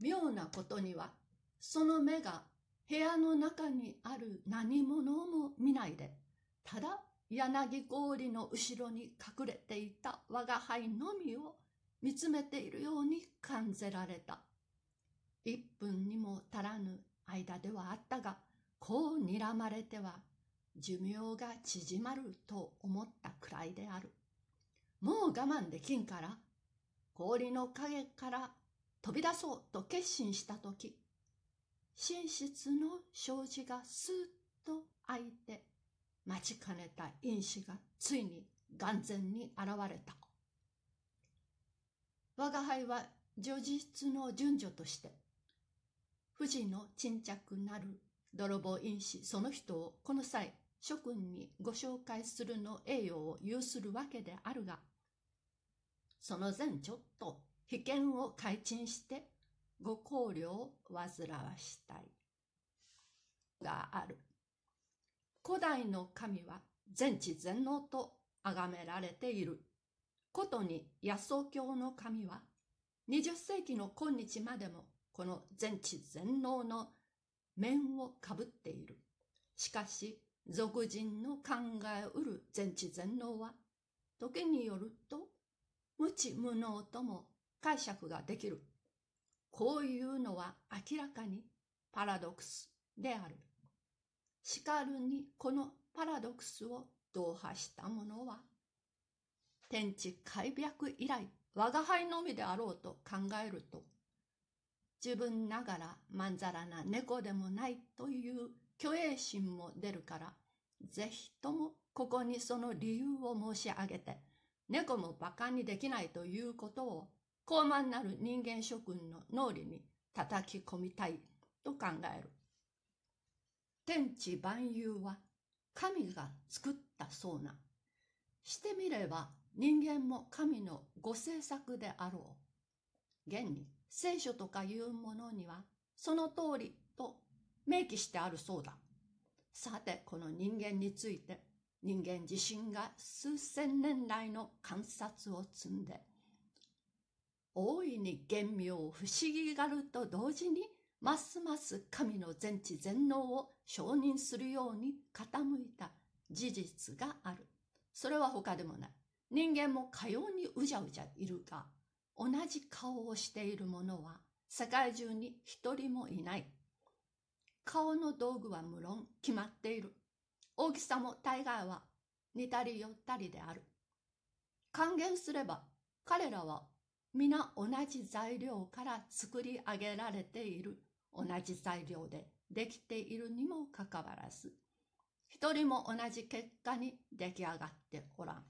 妙なことには、その目が部屋の中にある何者も見ないで、ただ柳氷の後ろに隠れていた我が輩のみを見つめているように感じられた。一分にも足らぬ間ではあったが、こう睨まれては寿命が縮まると思ったくらいである。もう我慢できんから、氷の影から飛び出そうと決心したとき、寝室の障子がスーッと開いて、待ちかねた因子がついに眼前に現れた。我が輩は叙述の順序として、富士の沈着なる泥棒因子その人をこの際諸君にご紹介するの栄誉を有するわけであるが、その前ちょっと被験を改陳してご考慮を煩わしたい。がある。古代の神は全知全能と崇められている。ことに野草教の神は20世紀の今日までもこの全知全能の面をかぶっている。しかし、俗人の考えうる全知全能は、時によると、無知無能とも解釈ができる。こういうのは明らかにパラドクスである。しかるにこのパラドクスを同破した者は、天地開闢以来我が輩のみであろうと考えると、自分ながらまんざらな猫でもないという虚栄心も出るから、ぜひともここにその理由を申し上げて、猫も馬鹿にできないということを、高慢なる人間諸君の脳裏に叩き込みたいと考える。天地万有は神が作ったそうな。してみれば人間も神のご制作であろう。現に聖書とかいうものにはその通りと明記してあるそうだ。さて、この人間について人間自身が数千年来の観察を積んで、大いに玄妙不思議がると同時に、ますます神の全知全能を承認するように傾いた事実がある。それは他でもない。人間もかようにうじゃうじゃいるが、同じ顔をしている者は世界中に一人もいない。顔の道具は無論決まっている。大きさも大概は似たり寄ったりである。還元すれば彼らは皆同じ材料から作り上げられている同じ材料でできているにもかかわらず、一人も同じ結果に出来上がっておらん。